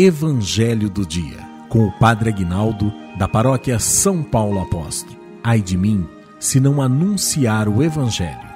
Evangelho do Dia, com o Padre Aguinaldo, da paróquia São Paulo Apóstolo. Ai de mim, se não anunciar o Evangelho.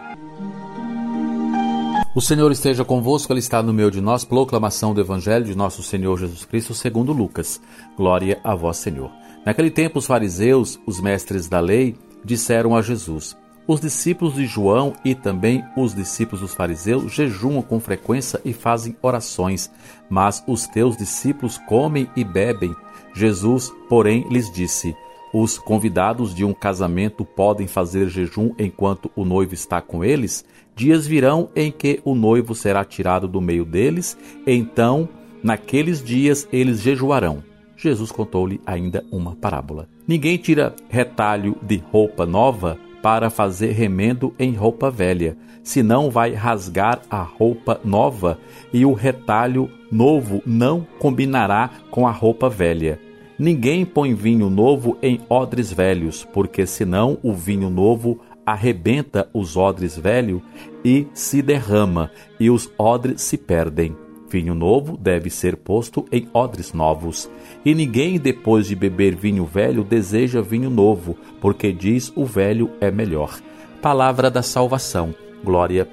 O Senhor esteja convosco, Ele está no meio de nós. Proclamação do Evangelho de nosso Senhor Jesus Cristo, segundo Lucas. Glória a vós, Senhor. Naquele tempo, os fariseus, os mestres da lei, disseram a Jesus: os discípulos de João e também os discípulos dos fariseus jejuam com frequência e fazem orações, mas os teus discípulos comem e bebem. Jesus, porém, lhes disse: Os convidados de um casamento podem fazer jejum enquanto o noivo está com eles? Dias virão em que o noivo será tirado do meio deles, então, naqueles dias, eles jejuarão. Jesus contou-lhe ainda uma parábola. Ninguém tira retalho de roupa nova para fazer remendo em roupa velha, senão vai rasgar a roupa nova e o retalho novo não combinará com a roupa velha. Ninguém põe vinho novo em odres velhos, porque senão o vinho novo arrebenta os odres velhos e se derrama, e os odres se perdem. Vinho novo deve ser posto em odres novos. E ninguém, depois de beber vinho velho, deseja vinho novo, porque diz o velho é melhor. Palavra da salvação. Glória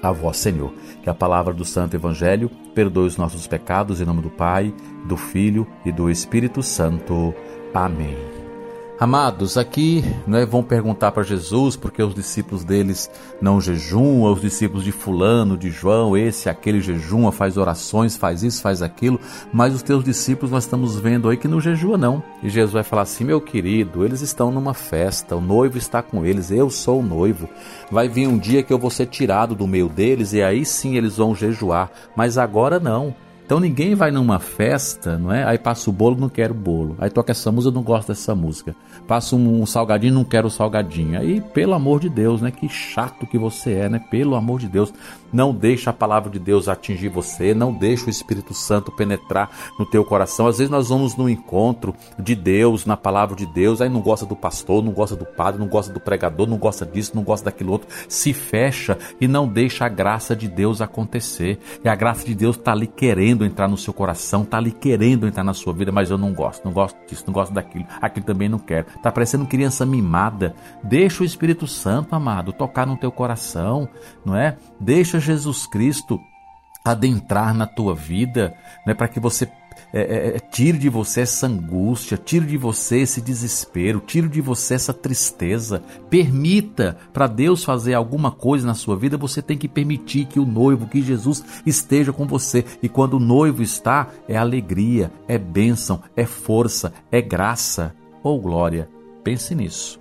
a vós, Senhor. Que a palavra do Santo Evangelho perdoe os nossos pecados, em nome do Pai, do Filho e do Espírito Santo. Amém. Amados, aqui né, vão perguntar para Jesus porque os discípulos deles não jejuam, os discípulos de Fulano, de João, esse, aquele jejuma, faz orações, faz isso, faz aquilo, mas os teus discípulos nós estamos vendo aí que não jejua, não. E Jesus vai falar assim: meu querido, eles estão numa festa, o noivo está com eles, eu sou o noivo. Vai vir um dia que eu vou ser tirado do meio deles e aí sim eles vão jejuar, mas agora não. Então ninguém vai numa festa, não é? Aí passa o bolo, não quero bolo. Aí toca essa música, não gosto dessa música. Passa um salgadinho, não quero salgadinho. Aí, pelo amor de Deus, né? Que chato que você é, né? Pelo amor de Deus, não deixa a palavra de Deus atingir você, não deixa o Espírito Santo penetrar no teu coração. Às vezes nós vamos no encontro de Deus, na palavra de Deus, aí não gosta do pastor, não gosta do padre, não gosta do pregador, não gosta disso, não gosta daquilo outro, se fecha e não deixa a graça de Deus acontecer. E a graça de Deus está ali querendo querendo entrar no seu coração, tá ali querendo entrar na sua vida, mas eu não gosto, não gosto disso, não gosto daquilo, aquilo também não quero. Tá parecendo criança mimada. Deixa o Espírito Santo, amado, tocar no teu coração, não é? Deixa Jesus Cristo adentrar na tua vida, né, para que você é, é, é, tire de você essa angústia, tire de você esse desespero, tire de você essa tristeza. Permita para Deus fazer alguma coisa na sua vida, você tem que permitir que o noivo, que Jesus esteja com você. E quando o noivo está, é alegria, é bênção, é força, é graça ou glória. Pense nisso.